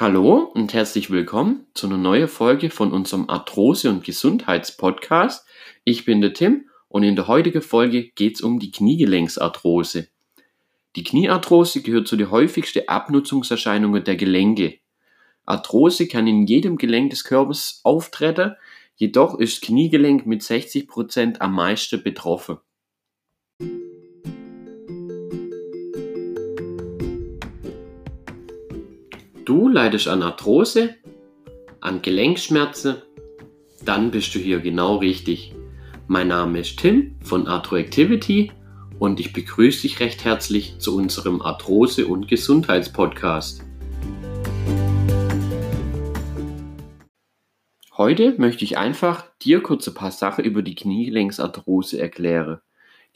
Hallo und herzlich willkommen zu einer neuen Folge von unserem Arthrose- und Gesundheitspodcast. Ich bin der Tim und in der heutigen Folge geht es um die Kniegelenksarthrose. Die Kniearthrose gehört zu den häufigsten Abnutzungserscheinungen der Gelenke. Arthrose kann in jedem Gelenk des Körpers auftreten, jedoch ist Kniegelenk mit 60% am meisten betroffen. Du leidest an Arthrose, an Gelenkschmerzen, dann bist du hier genau richtig. Mein Name ist Tim von Arthroactivity und ich begrüße dich recht herzlich zu unserem Arthrose- und Gesundheitspodcast. Heute möchte ich einfach dir kurz ein paar Sachen über die Kniegelenksarthrose erklären.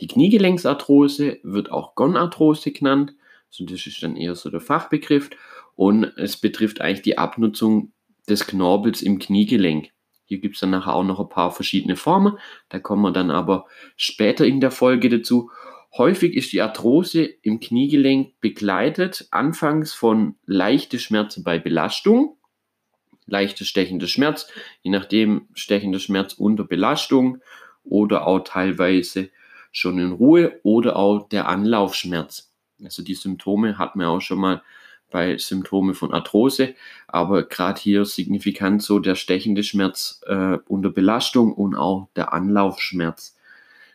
Die Kniegelenksarthrose wird auch Gonarthrose genannt, das ist dann eher so der Fachbegriff und es betrifft eigentlich die Abnutzung des Knorpels im Kniegelenk. Hier gibt es dann nachher auch noch ein paar verschiedene Formen, da kommen wir dann aber später in der Folge dazu. Häufig ist die Arthrose im Kniegelenk begleitet, anfangs von leichten Schmerzen bei Belastung, leichte stechende Schmerz, je nachdem stechende Schmerz unter Belastung oder auch teilweise schon in Ruhe oder auch der Anlaufschmerz. Also die Symptome hat man auch schon mal bei Symptomen von Arthrose, aber gerade hier signifikant so der stechende Schmerz äh, unter Belastung und auch der Anlaufschmerz.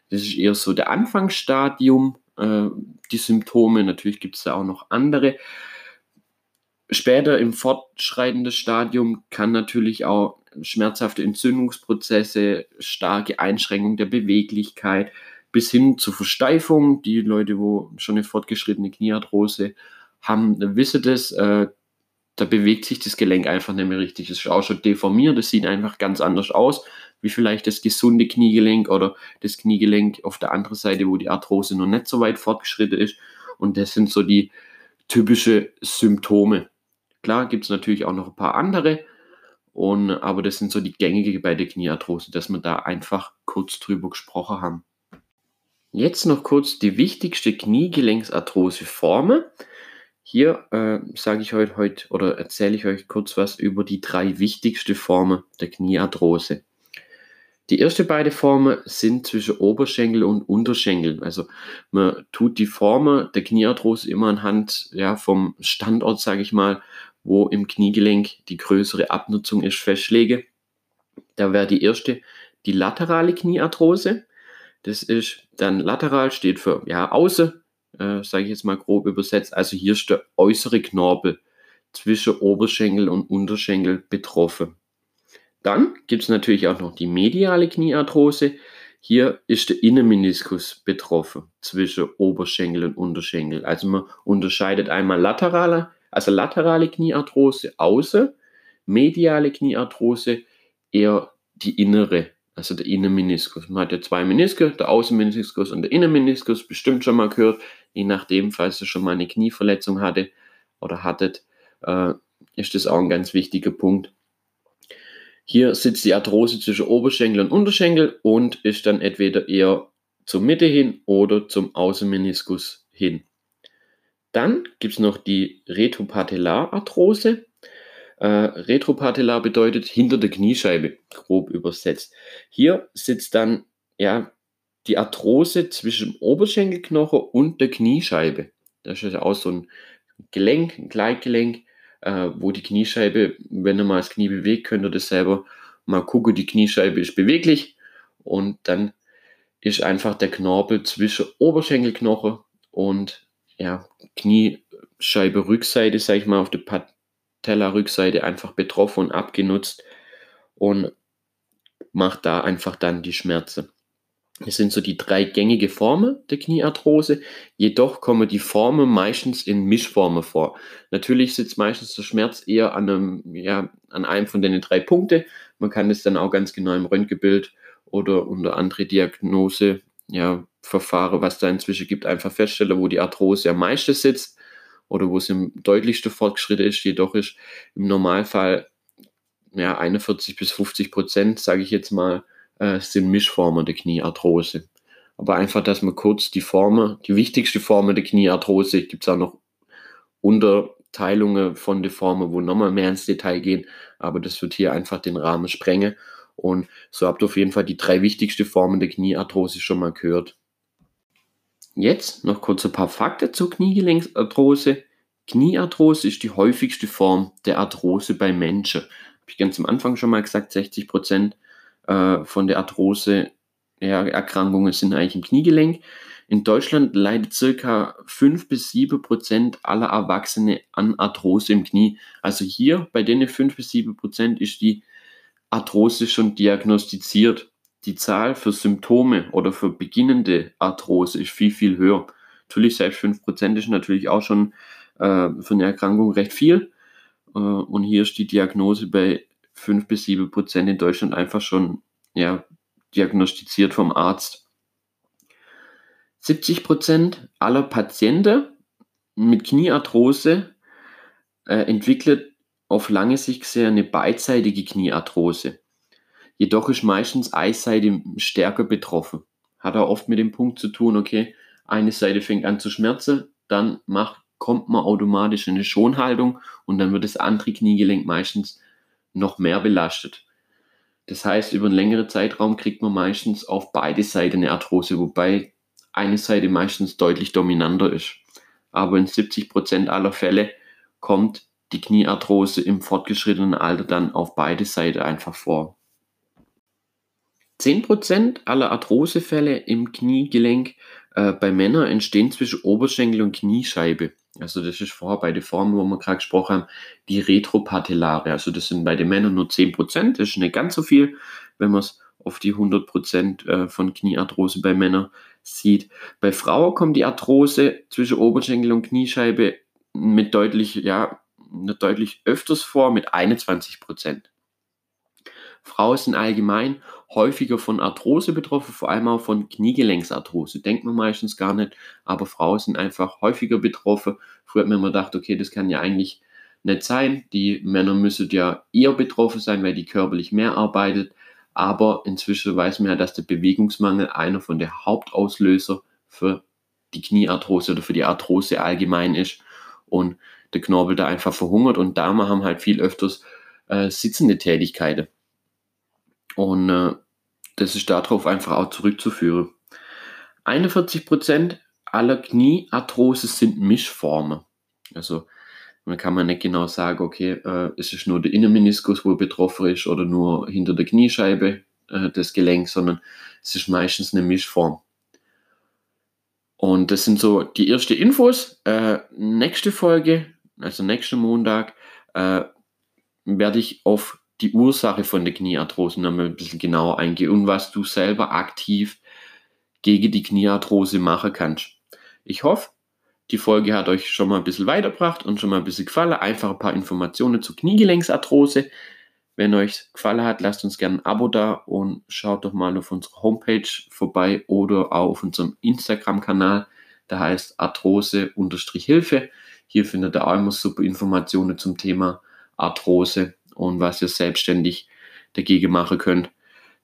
Das ist eher so der Anfangsstadium, äh, die Symptome. Natürlich gibt es da auch noch andere. Später im fortschreitenden Stadium kann natürlich auch schmerzhafte Entzündungsprozesse, starke Einschränkung der Beweglichkeit bis hin zur Versteifung. Die Leute, wo schon eine fortgeschrittene Kniearthrose haben, wissen das, äh, da bewegt sich das Gelenk einfach nicht mehr richtig. Es ist auch schon deformiert, es sieht einfach ganz anders aus, wie vielleicht das gesunde Kniegelenk oder das Kniegelenk auf der anderen Seite, wo die Arthrose noch nicht so weit fortgeschritten ist. Und das sind so die typischen Symptome. Klar gibt es natürlich auch noch ein paar andere, und, aber das sind so die gängige bei der Kniearthrose, dass wir da einfach kurz drüber gesprochen haben. Jetzt noch kurz die wichtigste Kniegelenksarthrose-Formen. Hier äh, sage ich euch heute oder erzähle ich euch kurz was über die drei wichtigsten Formen der Kniearthrose. Die ersten beiden Formen sind zwischen Oberschenkel und Unterschenkel. Also man tut die Formen der Kniearthrose immer anhand ja, vom Standort, sage ich mal, wo im Kniegelenk die größere Abnutzung ist, festlege. Da wäre die erste die laterale Kniearthrose. Das ist dann lateral, steht für ja, außen, äh, sage ich jetzt mal grob übersetzt. Also hier ist der äußere Knorpel zwischen Oberschenkel und Unterschenkel betroffen. Dann gibt es natürlich auch noch die mediale Kniearthrose. Hier ist der Innenmeniskus betroffen zwischen Oberschenkel und Unterschenkel. Also man unterscheidet einmal laterale, also laterale Kniearthrose außen, mediale Kniearthrose eher die innere also der Innenmeniskus. Man hat ja zwei Menisken, der Außenmeniskus und der Innenmeniskus, bestimmt schon mal gehört, je nachdem, falls ihr schon mal eine Knieverletzung hatte oder hattet, äh, ist das auch ein ganz wichtiger Punkt. Hier sitzt die Arthrose zwischen Oberschenkel und Unterschenkel und ist dann entweder eher zur Mitte hin oder zum Außenmeniskus hin. Dann gibt es noch die Retropatellararthrose. Äh, retropatellar bedeutet hinter der Kniescheibe, grob übersetzt. Hier sitzt dann ja die Arthrose zwischen dem Oberschenkelknochen und der Kniescheibe. Das ist ja auch so ein Gelenk, ein Gleitgelenk, äh, wo die Kniescheibe, wenn ihr mal das Knie bewegt, könnt ihr das selber mal gucken. Die Kniescheibe ist beweglich und dann ist einfach der Knorpel zwischen Oberschenkelknochen und ja, Kniescheibe Rückseite, sag ich mal, auf der Tellerrückseite einfach betroffen und abgenutzt und macht da einfach dann die Schmerzen. Das sind so die drei gängige Formen der Kniearthrose. Jedoch kommen die Formen meistens in Mischformen vor. Natürlich sitzt meistens der Schmerz eher an einem, ja, an einem von den drei Punkten. Man kann es dann auch ganz genau im Röntgenbild oder unter andere Diagnose, ja, Verfahren, was da inzwischen gibt, einfach feststellen, wo die Arthrose am meisten sitzt oder wo es im deutlichsten Fortschritt ist, jedoch ist im Normalfall ja, 41 bis 50 Prozent, sage ich jetzt mal, äh, sind Mischformen der Kniearthrose. Aber einfach, dass man kurz die Formen, die wichtigste Form der Kniearthrose, gibt es auch noch Unterteilungen Teilungen von den Formen, wo nochmal mehr ins Detail gehen, aber das wird hier einfach den Rahmen sprengen. Und so habt ihr auf jeden Fall die drei wichtigsten Formen der Kniearthrose schon mal gehört. Jetzt noch kurz ein paar Fakten zur Kniegelenksarthrose. Kniearthrose ist die häufigste Form der Arthrose bei Menschen. Habe ich ganz am Anfang schon mal gesagt, 60 Prozent äh, von der Arthrose ja, Erkrankungen sind eigentlich im Kniegelenk. In Deutschland leidet circa 5 bis 7 Prozent aller Erwachsene an Arthrose im Knie. Also hier bei denen 5 bis 7 Prozent ist die Arthrose schon diagnostiziert. Die Zahl für Symptome oder für beginnende Arthrose ist viel, viel höher. Natürlich, selbst 5 Prozent ist natürlich auch schon äh, für eine Erkrankung recht viel. Äh, und hier ist die Diagnose bei 5 bis 7 Prozent in Deutschland einfach schon ja, diagnostiziert vom Arzt. 70 Prozent aller Patienten mit Kniearthrose äh, entwickelt auf lange Sicht gesehen eine beidseitige Kniearthrose. Jedoch ist meistens eine Seite stärker betroffen. Hat auch oft mit dem Punkt zu tun, okay, eine Seite fängt an zu schmerzen, dann macht, kommt man automatisch in eine Schonhaltung und dann wird das andere Kniegelenk meistens noch mehr belastet. Das heißt, über einen längeren Zeitraum kriegt man meistens auf beide Seiten eine Arthrose, wobei eine Seite meistens deutlich dominanter ist. Aber in 70% aller Fälle kommt die Kniearthrose im fortgeschrittenen Alter dann auf beide Seiten einfach vor. 10% aller Arthrosefälle im Kniegelenk äh, bei Männern entstehen zwischen Oberschenkel und Kniescheibe. Also das ist vorher bei den Formen, wo wir gerade gesprochen haben, die Retropatellare. Also das sind bei den Männern nur 10%, das ist nicht ganz so viel, wenn man es auf die 100% äh, von Kniearthrose bei Männern sieht. Bei Frauen kommt die Arthrose zwischen Oberschenkel und Kniescheibe mit deutlich, ja, deutlich öfters vor, mit 21%. Frauen sind allgemein häufiger von Arthrose betroffen, vor allem auch von Kniegelenksarthrose. Denkt man meistens gar nicht, aber Frauen sind einfach häufiger betroffen. Früher hat man immer gedacht, okay, das kann ja eigentlich nicht sein. Die Männer müssen ja eher betroffen sein, weil die körperlich mehr arbeitet. Aber inzwischen weiß man ja, dass der Bewegungsmangel einer von der Hauptauslöser für die Kniearthrose oder für die Arthrose allgemein ist. Und der Knorpel da einfach verhungert und Damen haben halt viel öfters äh, sitzende Tätigkeiten. Und äh, das ist darauf einfach auch zurückzuführen. 41% aller Kniearthrose sind Mischformen. Also man kann man nicht genau sagen, okay, äh, es ist nur der Innenmeniskus, wo betroffen ist oder nur hinter der Kniescheibe äh, das Gelenk, sondern es ist meistens eine Mischform. Und das sind so die ersten Infos. Äh, nächste Folge, also nächsten Montag, äh, werde ich auf die Ursache von der Kniearthrose nochmal ein bisschen genauer eingehen und was du selber aktiv gegen die Kniearthrose machen kannst. Ich hoffe, die Folge hat euch schon mal ein bisschen weitergebracht und schon mal ein bisschen gefallen. Einfach ein paar Informationen zur Kniegelenksarthrose. Wenn euch gefallen hat, lasst uns gerne ein Abo da und schaut doch mal auf unserer Homepage vorbei oder auch auf unserem Instagram-Kanal. Der heißt Arthrose-Hilfe. Hier findet ihr auch immer super Informationen zum Thema Arthrose und was ihr selbstständig dagegen machen könnt.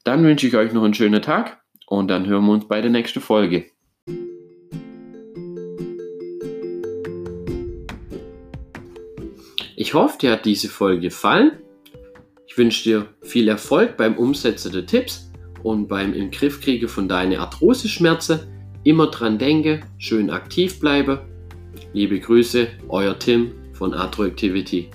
Dann wünsche ich euch noch einen schönen Tag und dann hören wir uns bei der nächsten Folge. Ich hoffe, dir hat diese Folge gefallen. Ich wünsche dir viel Erfolg beim Umsetzen der Tipps und beim im von deinen Arthrose-Schmerzen. Immer dran denke, schön aktiv bleibe. Liebe Grüße, euer Tim von Arthroactivity.